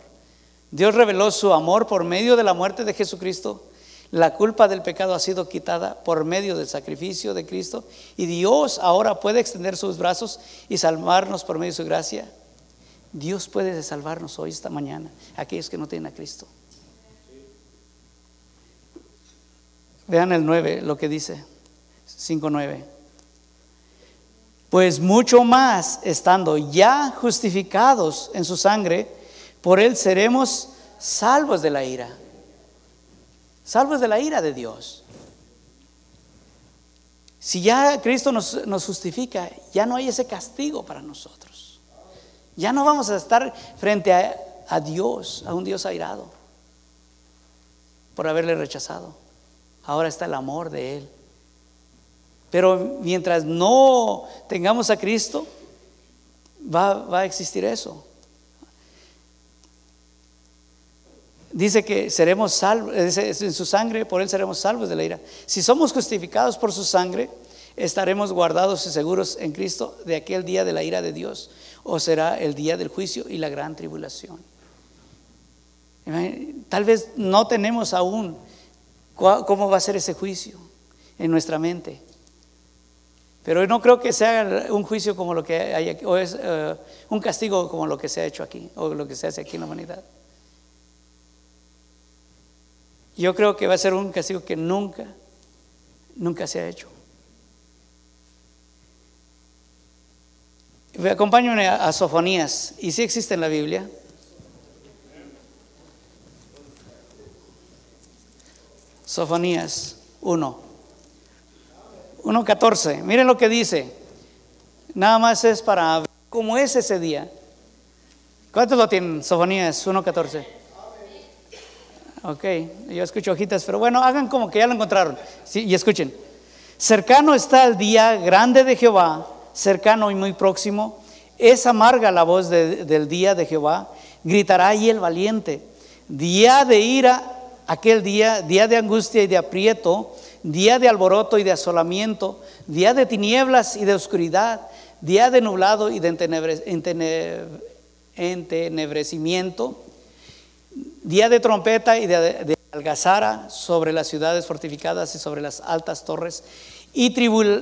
Dios reveló su amor por medio de la muerte de Jesucristo. La culpa del pecado ha sido quitada por medio del sacrificio de Cristo y Dios ahora puede extender sus brazos y salvarnos por medio de su gracia. Dios puede salvarnos hoy, esta mañana, aquellos que no tienen a Cristo. Vean el 9, lo que dice, 5.9. Pues mucho más, estando ya justificados en su sangre, por él seremos salvos de la ira. Salvos de la ira de Dios. Si ya Cristo nos, nos justifica, ya no hay ese castigo para nosotros. Ya no vamos a estar frente a, a Dios, a un Dios airado, por haberle rechazado. Ahora está el amor de Él. Pero mientras no tengamos a Cristo, va, a existir eso. Dice que seremos salvos, en su sangre, por Él seremos salvos de la ira. Si somos justificados por su sangre, estaremos guardados y seguros en Cristo de aquel día de la ira de Dios, o será el día del juicio y la gran tribulación. Tal vez no tenemos aún ¿Cómo va a ser ese juicio en nuestra mente? Pero no creo que sea un juicio como lo que hay aquí, o es eh, un castigo como lo que se ha hecho aquí, o lo que se hace aquí en la humanidad. Yo creo que va a ser un castigo que nunca, nunca se ha hecho. Acompáñame a Sofonías, y si existe en la Biblia. Sofonías 1. 1.14. Miren lo que dice. Nada más es para ver cómo es ese día. ¿Cuántos lo tienen? Sofonías 1.14. Ok, yo escucho hojitas, pero bueno, hagan como que ya lo encontraron. Y escuchen. Cercano está el día grande de Jehová, cercano y muy próximo. Es amarga la voz del día de Jehová. Gritará ahí el valiente. Día de ira aquel día, día de angustia y de aprieto, día de alboroto y de asolamiento, día de tinieblas y de oscuridad, día de nublado y de entenebrecimiento, día de trompeta y de, algazara sobre las ciudades fortificadas y sobre las altas torres. Y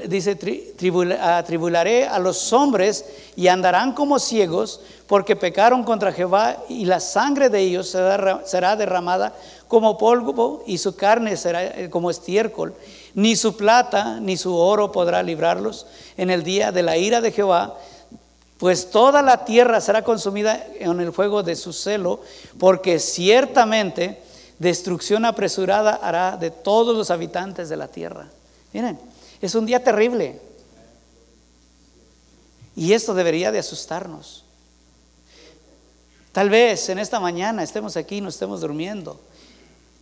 dice, tribularé a los hombres y andarán como ciegos porque pecaron contra Jehová y la sangre de ellos será derramada como polvo y su carne será eh, como estiércol. Ni su plata ni su oro podrá librarlos en el día de la ira de Jehová, pues toda la tierra será consumida en el fuego de su celo, porque ciertamente destrucción apresurada hará de todos los habitantes de la tierra. Miren, es un día terrible. Y esto debería de asustarnos. Tal vez en esta mañana estemos aquí y no estemos durmiendo.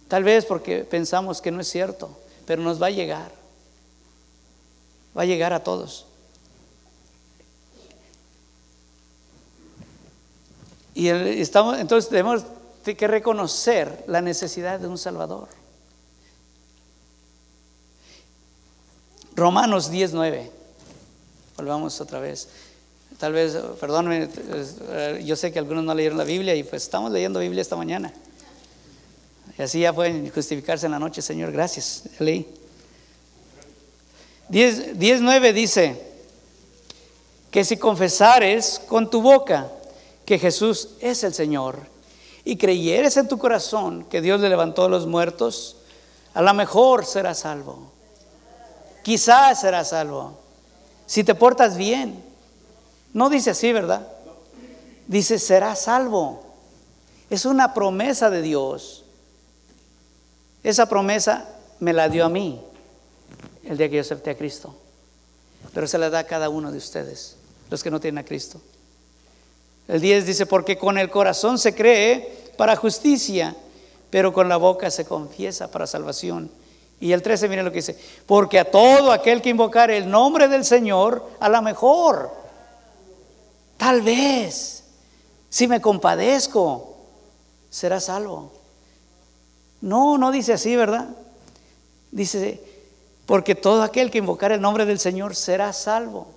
Tal vez porque pensamos que no es cierto, pero nos va a llegar. Va a llegar a todos. Y estamos, entonces tenemos que reconocer la necesidad de un Salvador. Romanos 19. Volvamos otra vez. Tal vez, perdónenme, eh, yo sé que algunos no leyeron la Biblia y pues estamos leyendo Biblia esta mañana. Y así ya pueden justificarse en la noche, Señor, gracias. Leí. 10.9 dice que si confesares con tu boca que Jesús es el Señor y creyeres en tu corazón que Dios le levantó a los muertos, a lo mejor serás salvo. Quizás serás salvo. Si te portas bien, No dice así, ¿verdad? Dice, será salvo. Es una promesa de Dios. Esa promesa me la dio a mí el día que yo acepté a Cristo. Pero se la da a cada uno de ustedes, los que no tienen a Cristo. El 10 dice, porque con el corazón se cree para justicia, pero con la boca se confiesa para salvación. Y el 13, miren lo que dice, porque a todo aquel que invocar el nombre del Señor, a la mejor, tal vez, si me compadezco, será salvo. No, no dice así, ¿verdad? Dice, porque todo aquel que invocar el nombre del Señor será salvo.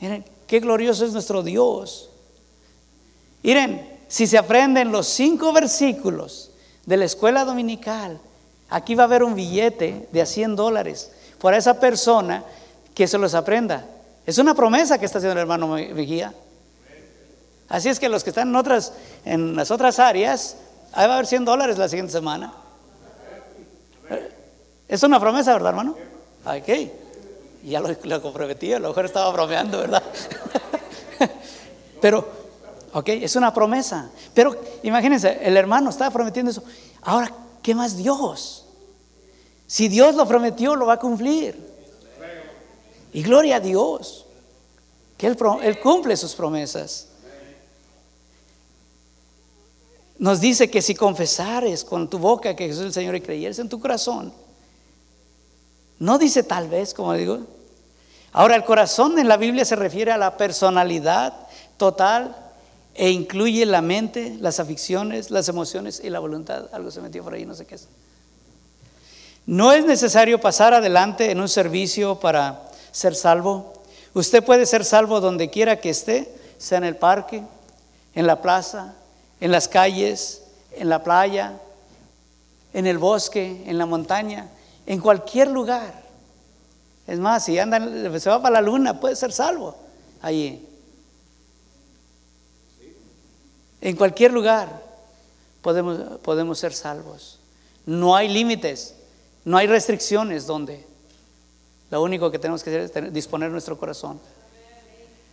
Miren, qué glorioso es nuestro Dios. Miren, si se aprenden los cinco versículos de la escuela dominical, aquí va a haber un billete de a 100 dólares por esa persona que se los aprenda. Es una promesa que está haciendo el hermano Mejía. Así es que los que están en, otras, en las otras áreas, ahí va a haber 100 dólares la siguiente semana. Es una promesa, ¿verdad, hermano? Ok. Ya lo, lo comprometí, a lo mejor estaba bromeando, ¿verdad? Pero ¿Ok? Es una promesa. Pero imagínense, el hermano estaba prometiendo eso. Ahora, ¿qué más Dios? Si Dios lo prometió, lo va a cumplir. Y gloria a Dios, que Él, él cumple sus promesas. Nos dice que si confesares con tu boca que Jesús es el Señor y creyeres en tu corazón, no dice tal vez, como digo. Ahora, el corazón en la Biblia se refiere a la personalidad total e incluye la mente, las aficiones, las emociones y la voluntad. Algo se metió por ahí, no sé qué es. No es necesario pasar adelante en un servicio para ser salvo. Usted puede ser salvo donde quiera que esté, sea en el parque, en la plaza, en las calles, en la playa, en el bosque, en la montaña, en cualquier lugar. Es más, si anda, se va para la luna, puede ser salvo allí. En cualquier lugar podemos, podemos ser salvos. No hay límites, no hay restricciones donde. Lo único que tenemos que hacer es disponer nuestro corazón.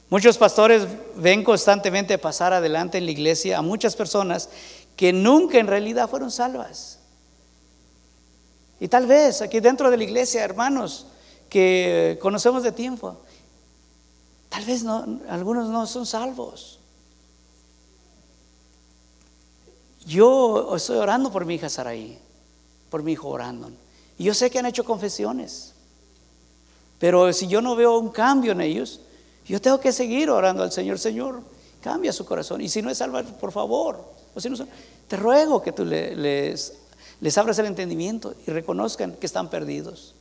Muchos pastores ven constantemente pasar adelante en la iglesia a muchas personas que nunca en realidad fueron salvas. Y tal vez aquí dentro de la iglesia, hermanos que conocemos de tiempo, tal vez no, algunos no son salvos. Yo estoy orando por mi hija Saraí, por mi hijo orando. Y yo sé que han hecho confesiones. Pero si yo no veo un cambio en ellos, yo tengo que seguir orando al Señor. Señor, cambia su corazón. Y si no es salva, por favor. O si no, te ruego que tú les, les abras el entendimiento y reconozcan que están perdidos.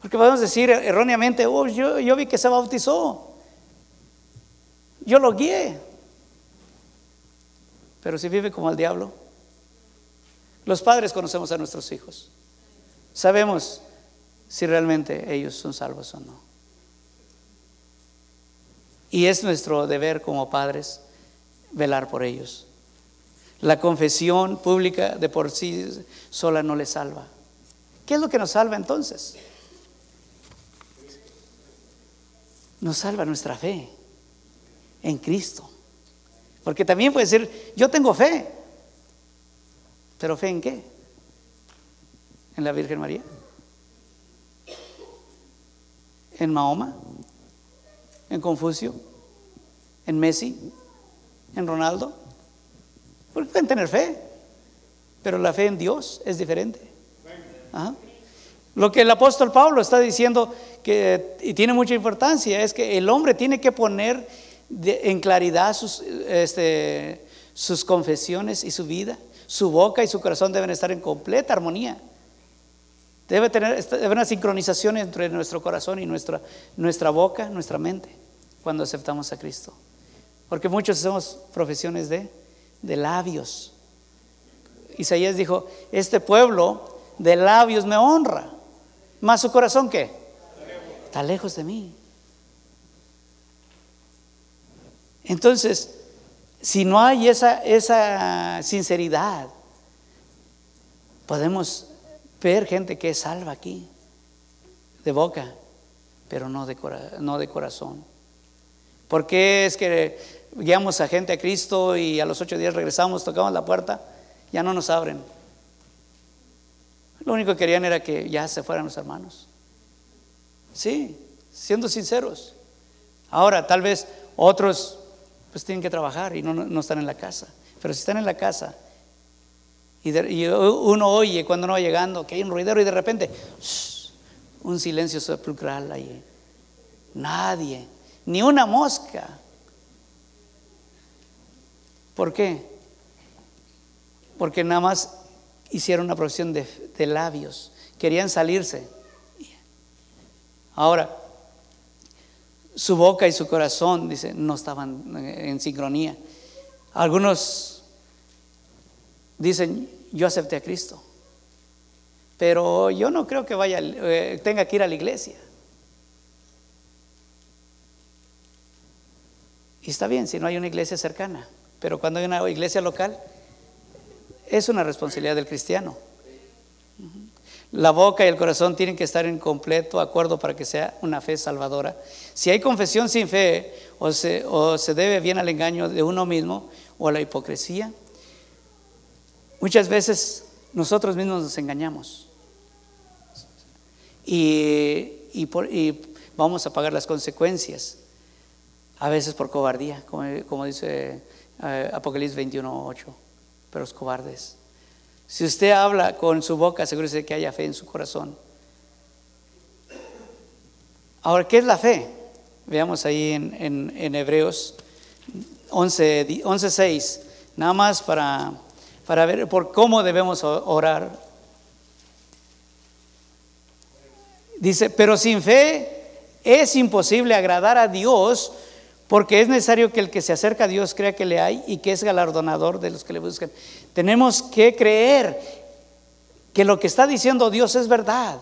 Porque podemos decir erróneamente, oh, yo, yo vi que se bautizó. Yo lo guié. Pero si vive como el diablo, los padres conocemos a nuestros hijos. Sabemos si realmente ellos son salvos o no. Y es nuestro deber como padres velar por ellos. La confesión pública de por sí sola no les salva. ¿Qué es lo que nos salva entonces? Nos salva nuestra fe en Cristo. Porque también puede decir, yo tengo fe. ¿Pero fe en qué? ¿En la Virgen María? ¿En Mahoma? ¿En Confucio? ¿En Messi? ¿En Ronaldo? Porque pueden tener fe, pero la fe en Dios es diferente. Lo que el apóstol Pablo está diciendo y tiene mucha importancia, es que el hombre tiene que poner en claridad sus, este, sus confesiones y su vida. Su boca y su corazón deben estar en completa armonía. Debe tener debe una sincronización entre nuestro corazón y nuestra, nuestra boca, nuestra mente, cuando aceptamos a Cristo. Porque muchos hacemos profesiones de, de labios. Isaías dijo, este pueblo de labios me honra, más su corazón qué? Está lejos de mí. Entonces, si no hay esa, esa sinceridad, podemos ver gente que es salva aquí, de boca, pero no de, no de corazón. ¿Por qué es que guiamos a gente a Cristo y a los ocho días regresamos, tocamos la puerta, ya no nos abren? Lo único que querían era que ya se fueran los hermanos. Sí, siendo sinceros. Ahora, tal vez otros pues tienen que trabajar y no, están en la casa. Pero si están en la casa y, uno oye cuando no va llegando que hay un ruidero y de repente un silencio sepulcral ahí. Nadie, ni una mosca. ¿Por qué? Porque nada más hicieron una profesión de, labios, querían salirse. Ahora, su boca y su corazón, dice, no estaban en sincronía. Algunos dicen, yo acepté a Cristo, pero yo no creo que vaya, eh, tenga que ir a la iglesia. Y está bien si no hay una iglesia cercana, pero cuando hay una iglesia local, es una responsabilidad del cristiano. La boca y el corazón tienen que estar en completo acuerdo para que sea una fe salvadora. Si hay confesión sin fe, o se, se debe bien al engaño de uno mismo o a la hipocresía, muchas veces nosotros mismos nos engañamos. Y, vamos a pagar las consecuencias, a veces por cobardía, como, dice eh, Apocalipsis 21.8, pero los cobardes. Si usted habla con su boca, asegúrese que haya fe en su corazón. Ahora, ¿qué es la fe? Veamos ahí en, en, Hebreos 11.6, nada más para, para ver por cómo debemos orar. Dice, pero sin fe es imposible agradar a Dios porque es necesario que el que se acerca a Dios crea que le hay y que es galardonador de los que le buscan. Tenemos que creer que lo que está diciendo Dios es verdad.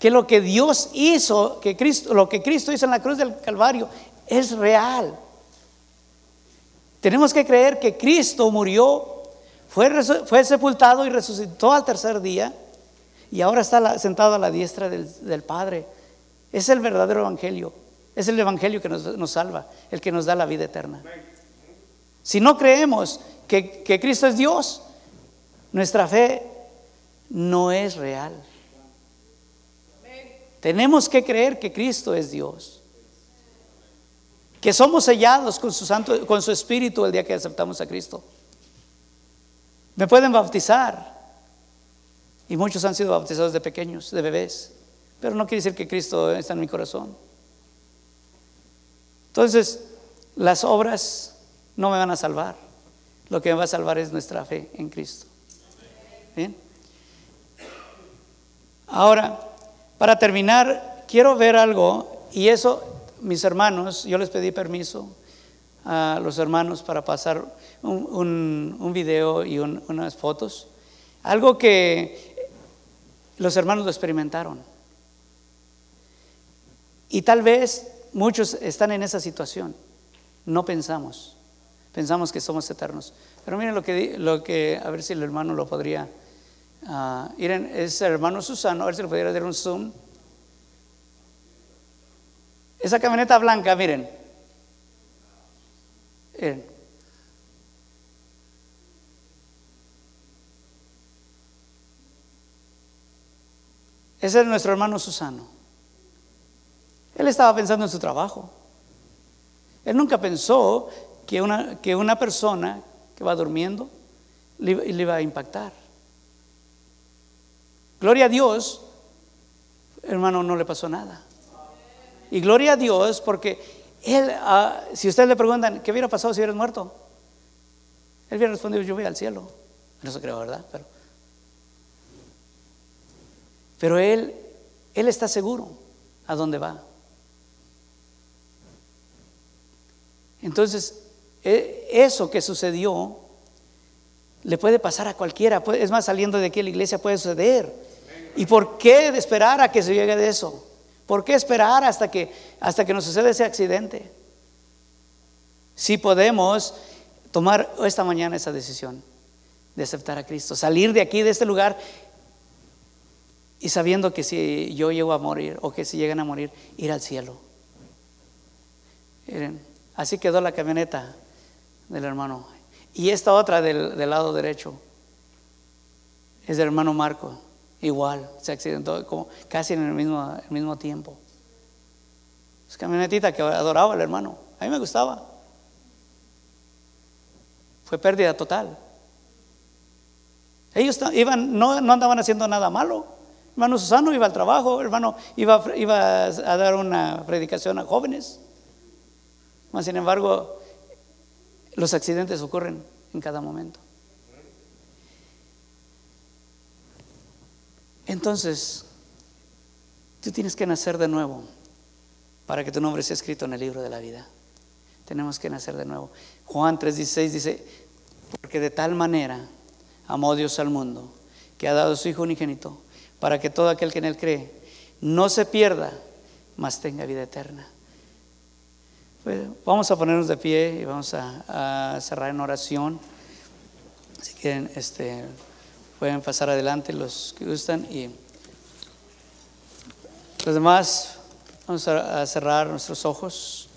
Que lo que Dios hizo, que Cristo, lo que Cristo hizo en la cruz del Calvario es real. Tenemos que creer que Cristo murió, fue, sepultado y resucitó al tercer día y ahora está sentado a la diestra del Padre. Es el verdadero evangelio. Es el Evangelio que nos, salva, el que nos da la vida eterna. Si no creemos que, que Cristo es Dios, nuestra fe no es real. Tenemos que creer que Cristo es Dios. Que somos sellados con su, santo, con su Espíritu el día que aceptamos a Cristo. Me pueden bautizar. Y muchos han sido bautizados de pequeños, de bebés. Pero no quiere decir que Cristo está en mi corazón. Entonces, las obras no me van a salvar. Lo que me va a salvar es nuestra fe en Cristo. Bien. Ahora, para terminar, quiero ver algo, y eso, mis hermanos, yo les pedí permiso a los hermanos para pasar un, video y unas fotos. Algo que los hermanos lo experimentaron. Y tal vez muchos están en esa situación. No pensamos. Pensamos que somos eternos. Pero miren lo que, lo que a ver si el hermano lo podría. Uh, miren, es el hermano Susano, a ver si le pudiera dar un zoom. Esa camioneta blanca, miren. miren. Ese es nuestro hermano Susano. Él estaba pensando en su trabajo. Él nunca pensó que una, que una persona que va durmiendo le, iba a impactar. Gloria a Dios, hermano, no le pasó nada. Y gloria a Dios porque él, ah, si ustedes le preguntan, ¿qué hubiera pasado si hubieras muerto? Él hubiera respondido, yo voy al cielo. No se creo, ¿verdad? Pero, pero él, él está seguro a dónde va. Entonces, e, eso que sucedió le puede pasar a cualquiera. Es más, saliendo de aquí la iglesia puede suceder. ¿Y por qué esperar a que se llegue de eso? ¿Por qué esperar hasta que, hasta que nos suceda ese accidente? Si podemos tomar esta mañana esa decisión de aceptar a Cristo, salir de aquí, de este lugar, y sabiendo que si yo llego a morir o que si llegan a morir, ir al cielo. Miren, así quedó la camioneta del hermano. Y esta otra del, lado derecho es del hermano Marco. Igual, se accidentó casi en el mismo, el mismo tiempo. Es camionetita que adoraba el hermano. A mí me gustaba. Fue pérdida total. Ellos iban, no, andaban haciendo nada malo. Hermano Susano iba al trabajo, hermano iba a dar una predicación a jóvenes. Mas, sin embargo, los accidentes ocurren en cada momento. Entonces, tú tienes que nacer de nuevo para que tu nombre sea escrito en el libro de la vida. Tenemos que nacer de nuevo. Juan 3:16 dice, porque de tal manera amó Dios al mundo, que ha dado su Hijo unigénito, para que todo aquel que en él cree no se pierda, mas tenga vida eterna. Pues, vamos a ponernos de pie y vamos a, a cerrar en oración. Si quieren, este, pueden pasar adelante los que gustan y los demás vamos a cerrar nuestros ojos.